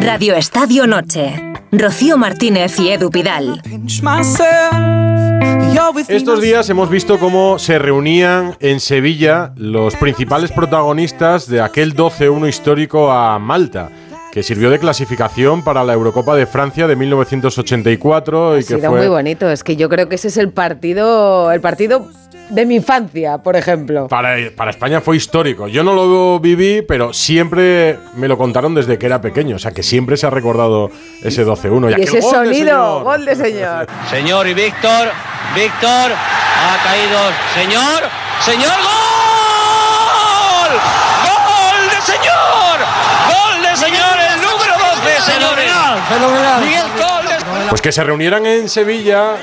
Radio Estadio Noche. Rocío Martínez y Edu Pidal. Estos días hemos visto cómo se reunían en Sevilla los principales protagonistas de aquel 12-1 histórico a Malta que sirvió de clasificación para la Eurocopa de Francia de 1984 y Ha que sido fue muy bonito. Es que yo creo que ese es el partido, el partido de mi infancia, por ejemplo. para, para España fue histórico. Yo no lo viví, pero siempre me lo contaron desde que era pequeño, o sea que siempre se ha recordado ese 12-1 Y aquel ese gol de sonido, señor. gol de señor. Señor y Víctor, Víctor, ha caído. Señor, señor, gol. Gol de señor. Gol de señor, el número 12, señores. Miguel Gol de Pues que se reunieran en Sevilla,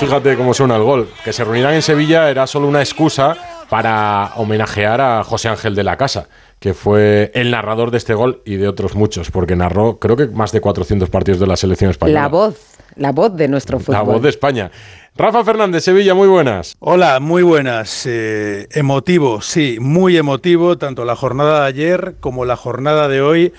fíjate cómo suena el gol, que se reunieran en Sevilla era solo una excusa para homenajear a José Ángel de la Casa, que fue el narrador de este gol y de otros muchos, porque narró creo que más de 400 partidos de la selección española. La voz, la voz de nuestro fútbol. La voz de España. Rafa Fernández, Sevilla, muy buenas. Hola, muy buenas. Eh, emotivo, sí, muy emotivo, tanto la jornada de ayer como la jornada de hoy,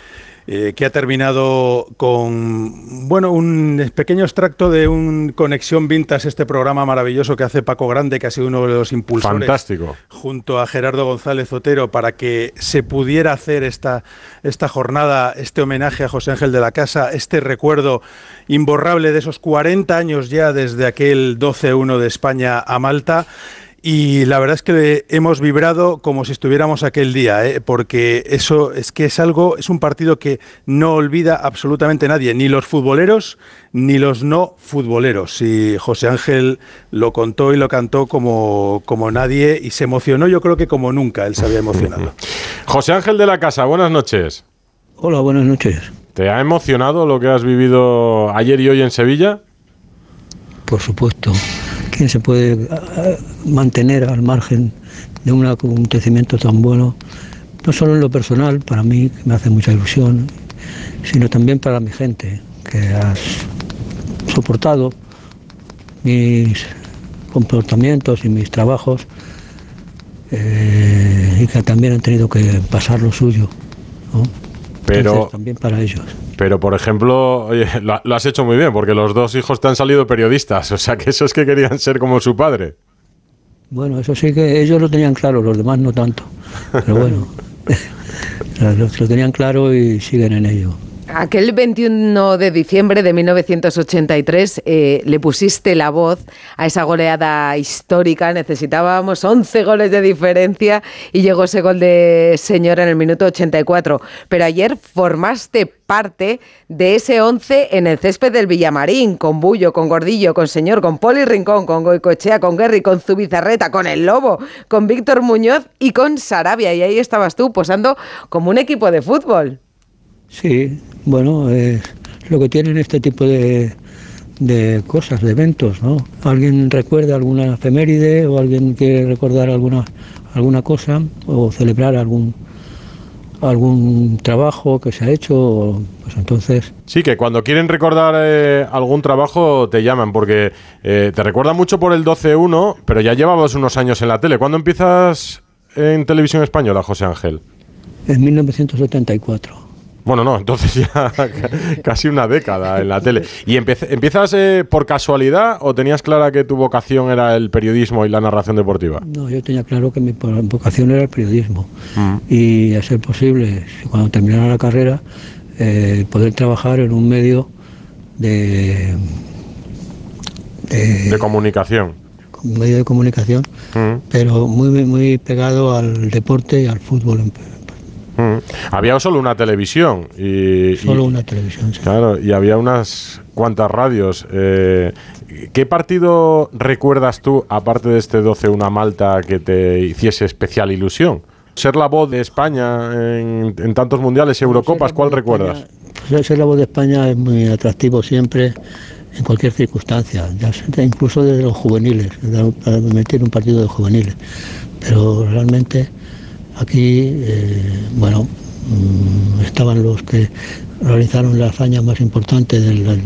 eh, que ha terminado con, bueno, un pequeño extracto de un Conexión Vintas, este programa maravilloso que hace Paco Grande, que ha sido uno de los impulsores. Fantástico. Junto a Gerardo González Otero, para que se pudiera hacer esta, esta jornada, este homenaje a José Ángel de la Casa, este recuerdo imborrable de esos 40 años ya desde aquel 12-1 de España a Malta. Y la verdad es que hemos vibrado como si estuviéramos aquel día, ¿eh? porque eso es que es algo, es un partido que no olvida absolutamente nadie, ni los futboleros ni los no futboleros. Y José Ángel lo contó y lo cantó como, como nadie y se emocionó, yo creo que como nunca él se había emocionado. José Ángel de la Casa, buenas noches. Hola, buenas noches. ¿Te ha emocionado lo que has vivido ayer y hoy en Sevilla? Por supuesto. ¿Quién se puede eh, mantener al margen de un acontecimiento tan bueno? No solo en lo personal, para mí, que me hace mucha ilusión, sino también para mi gente, que ha soportado mis comportamientos y mis trabajos eh, y que también han tenido que pasar lo suyo. Pero- Entonces, también para ellos. Pero, por ejemplo, oye, lo, lo has hecho muy bien, porque los dos hijos te han salido periodistas, o sea que esos que querían ser como su padre. Bueno, eso sí que ellos lo tenían claro, los demás no tanto. Pero bueno, lo, lo tenían claro y siguen en ello. Aquel 21 de diciembre de 1983 eh, le pusiste la voz a esa goleada histórica. Necesitábamos 11 goles de diferencia y llegó ese gol de señora en el minuto 84. Pero ayer formaste parte de ese 11 en el césped del Villamarín, con Bullo, con Gordillo, con Señor, con Poli Rincón, con Goicochea, con Guerri, con Zubizarreta, con El Lobo, con Víctor Muñoz y con Sarabia. Y ahí estabas tú posando como un equipo de fútbol. Sí, bueno, es lo que tienen este tipo de, de cosas, de eventos, ¿no? Alguien recuerda alguna efeméride o alguien quiere recordar alguna, alguna cosa o celebrar algún algún trabajo que se ha hecho, pues entonces Sí, que cuando quieren recordar eh, algún trabajo te llaman, porque eh, te recuerdan mucho por el 12-1, pero ya llevabas unos años en la tele. ¿Cuándo empiezas en televisión española, José Ángel? en 1974. Bueno, no, entonces ya ca- casi una década en la tele. ¿Y empiezas eh, por casualidad o tenías clara que tu vocación era el periodismo y la narración deportiva? No, yo tenía claro que mi vocación era el periodismo y a ser posible, si cuando terminara la carrera, eh, poder trabajar en un medio de, de, De comunicación. un medio de comunicación, Mm, pero muy muy pegado al deporte y al fútbol, en- mm. Había solo una televisión y, solo y- una televisión. sí. Claro, y había unas cuantas radios. Eh, ¿Qué partido recuerdas tú, aparte de este 12-1 a Malta, que te hiciese especial ilusión? Ser la voz de España en, en tantos mundiales y Eurocopas, ¿cuál recuerdas? Pues ser la voz de España es muy atractivo siempre, en cualquier circunstancia, ya incluso desde los juveniles, para meter un partido de juveniles. Pero realmente aquí, eh, bueno, mm, estaban los que realizaron la hazaña más importante del, del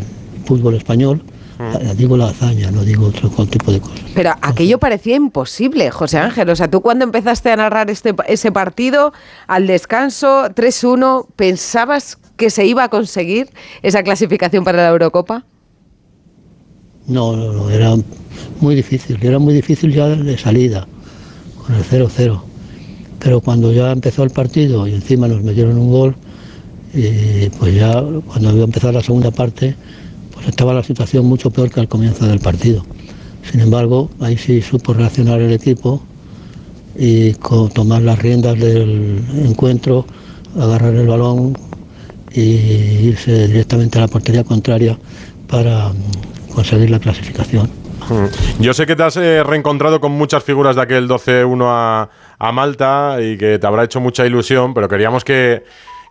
fútbol español. Eh, Digo la hazaña, no digo otro tipo de cosas. Pero aquello parecía imposible, José Ángel. O sea, tú cuando empezaste a narrar este, ese partido, al descanso 3-1, ¿pensabas que que se iba a conseguir esa clasificación para la Eurocopa? No, no, no, era muy difícil, era muy difícil ya de salida, con el 0-0. Pero cuando ya empezó el partido y encima nos metieron un gol, y pues ya cuando iba a empezar la segunda parte, pues estaba la situación mucho peor que al comienzo del partido. Sin embargo, ahí sí supo reaccionar el equipo y tomar las riendas del encuentro, agarrar el balón y irse directamente a la portería contraria para mm, conseguir la clasificación. Hmm. Yo sé que te has eh, reencontrado con muchas figuras de aquel 12-1 a, a Malta y que te habrá hecho mucha ilusión, pero queríamos que,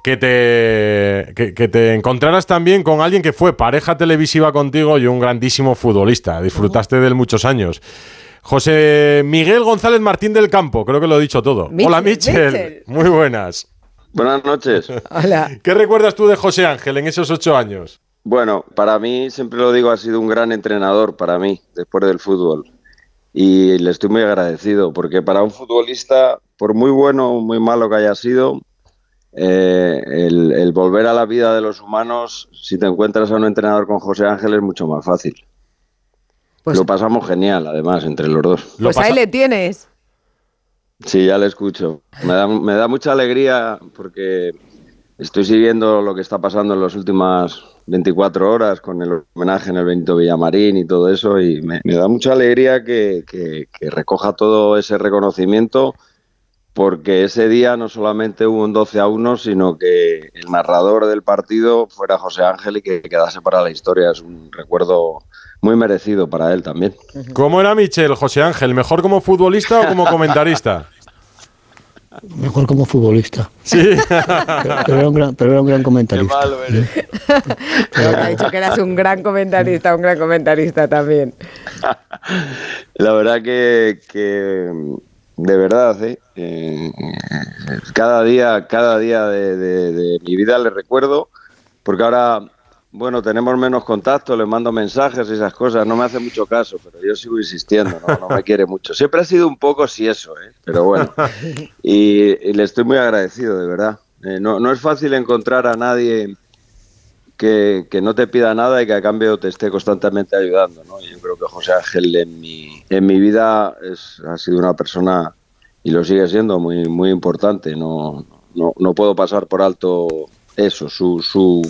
que te, que, te encontraras también con alguien que fue pareja televisiva contigo y un grandísimo futbolista. Disfrutaste de él muchos años. José Miguel González Martín del Campo, creo que lo he dicho todo. Hola, Michel. Muy buenas. Buenas noches. Hola. ¿Qué recuerdas tú de José Ángel en esos ocho años? Bueno, para mí, siempre lo digo, ha sido un gran entrenador para mí, después del fútbol. Y le estoy muy agradecido, porque para un futbolista, por muy bueno o muy malo que haya sido, eh, el, volver a la vida de los humanos, si te encuentras a un entrenador con José Ángel, es mucho más fácil. Pues lo pasamos genial, además, entre los dos. Pues ahí le tienes. Sí, ya le escucho. Me da, me da mucha alegría porque estoy siguiendo lo que está pasando en las últimas 24 horas con el homenaje en el Benito Villamarín y todo eso y me, da mucha alegría que, que recoja todo ese reconocimiento porque ese día no solamente hubo un 12 a 1, sino que el narrador del partido fuera José Ángel y que quedase para la historia. Es un recuerdo muy merecido para él también. ¿Cómo era Michel, José Ángel? ¿Mejor como futbolista o como comentarista? Mejor como futbolista. Sí. Pero, era, un gran, pero era un gran comentarista. Qué malo eres. ha dicho que eras un gran comentarista, un gran comentarista también. La verdad que, que de verdad, ¿eh? Eh, cada día, cada día de, mi vida le recuerdo, porque ahora, bueno, tenemos menos contacto, le mando mensajes y esas cosas, no me hace mucho caso, pero yo sigo insistiendo, no, me quiere mucho. Siempre ha sido un poco si eso, ¿eh? pero bueno, y, le estoy muy agradecido, de verdad. Eh, no, no es fácil encontrar a nadie que, no te pida nada y que a cambio te esté constantemente ayudando. ¿no? Yo creo que José Ángel en mi, en mi vida es, ha sido una persona, y lo sigue siendo, muy, muy importante. No, no, no puedo pasar por alto eso, su, su,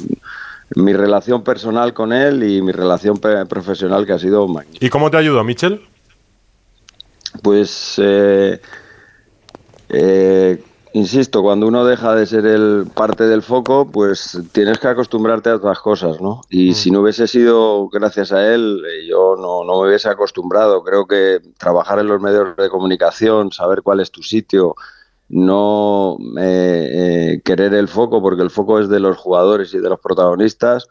mi relación personal con él y mi relación profesional que ha sido magnífica. ¿Y cómo te ayudó, Michel? Pues eh, eh, insisto, cuando uno deja de ser el parte del foco, pues tienes que acostumbrarte a otras cosas, ¿no? Y mm. si no hubiese sido gracias a él, eh, yo no, no, me hubiese acostumbrado. Creo que trabajar en los medios de comunicación, saber cuál es tu sitio, no eh, eh, querer el foco, porque el foco es de los jugadores y de los protagonistas,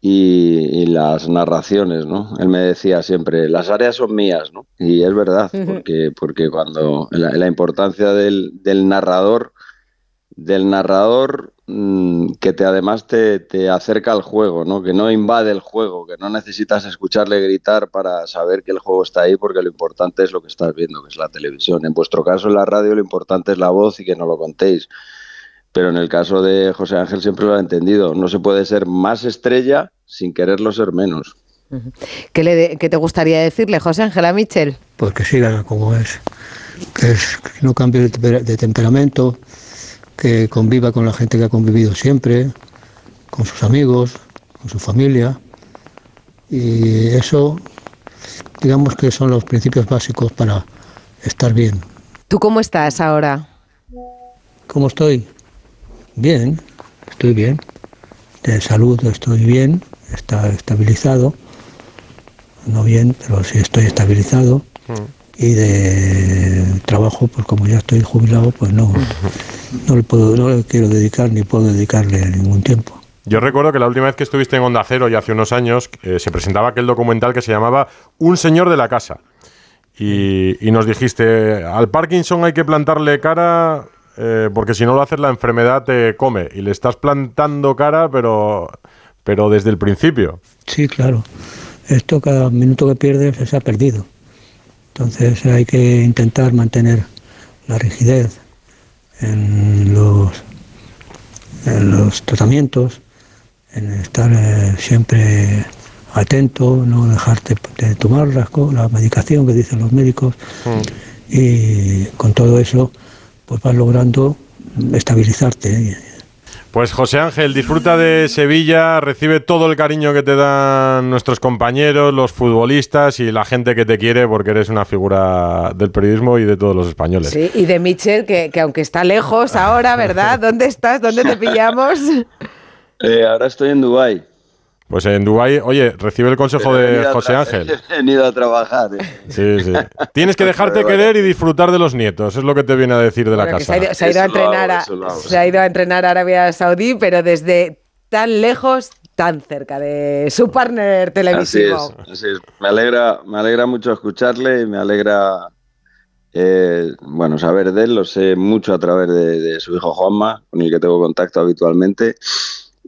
y, las narraciones, ¿no? Él me decía siempre, las áreas son mías, ¿no? Y es verdad, porque, porque cuando la, importancia del, del, narrador, del narrador que te además te, te, acerca al juego, ¿no? Que no invade el juego, que no necesitas escucharle gritar para saber que el juego está ahí, porque lo importante es lo que estás viendo, que es la televisión. En vuestro caso, en la radio, lo importante es la voz y que no lo contéis pero en el caso de José Ángel siempre lo ha entendido. No se puede ser más estrella sin quererlo ser menos. ¿Qué, le ¿Qué, te gustaría decirle, José Ángel, a Michel? Pues que siga como es, que, no cambie de, temperamento, que conviva con la gente que ha convivido siempre, con sus amigos, con su familia. Y eso, digamos que son los principios básicos para estar bien. ¿Tú cómo estás ahora? ¿Cómo estoy? Bien, estoy bien. De salud estoy bien, está estabilizado. No bien, pero sí estoy estabilizado. Mm. Y de trabajo, pues como ya estoy jubilado, pues no, no le puedo, no le quiero dedicar ni puedo dedicarle ningún tiempo. Yo recuerdo que la última vez que estuviste en Onda Cero, ya hace unos años, eh, se presentaba aquel documental que se llamaba Un señor de la casa. Y, y, nos dijiste, al Parkinson hay que plantarle cara eh, porque si no lo haces la enfermedad te come y le estás plantando cara, pero, pero desde el principio. Sí, claro. Esto cada minuto que pierdes se ha perdido. Entonces hay que intentar mantener la rigidez en los, en los tratamientos en estar eh, siempre atento, no dejarte de tomar las la medicación que dicen los médicos y con todo eso pues vas logrando estabilizarte. Pues José Ángel, disfruta de Sevilla, recibe todo el cariño que te dan nuestros compañeros, los futbolistas y la gente que te quiere porque eres una figura del periodismo y de todos los españoles. Sí, y de Mitchell, que, que aunque está lejos ahora, ¿verdad? ¿Dónde estás? ¿Dónde te pillamos? Eh, ahora estoy en Dubái. Pues en Dubái, oye, recibe el consejo de José Ángel. He venido a trabajar. eh. Sí, sí. Tienes que dejarte querer y disfrutar de los nietos, es lo que te viene a decir de la Bueno, que se casa. ha ido, se ha ido a entrenar a, eso lo hago, se ha ido a entrenar a Arabia Saudí, pero desde tan lejos, tan cerca de su partner Así televisivo. es, así es. Me alegra, me alegra mucho escucharle y me alegra eh, bueno saber de él. Lo sé mucho a través de, de su hijo Juanma, con el que tengo contacto habitualmente.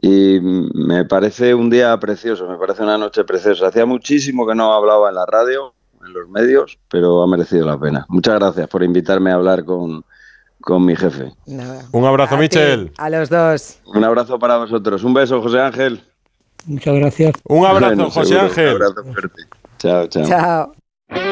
Y me parece un día precioso, me parece una noche preciosa. Hacía muchísimo que no hablaba en la radio, en los medios, pero ha merecido la pena. Muchas gracias por invitarme a hablar con, con mi jefe. Nada. Un abrazo, A ti, Michel. A los dos. Un abrazo para vosotros. Un beso, José Ángel. Muchas gracias. Un abrazo, Bueno, José seguro, Ángel. Un abrazo fuerte. Chao, chao. Chao.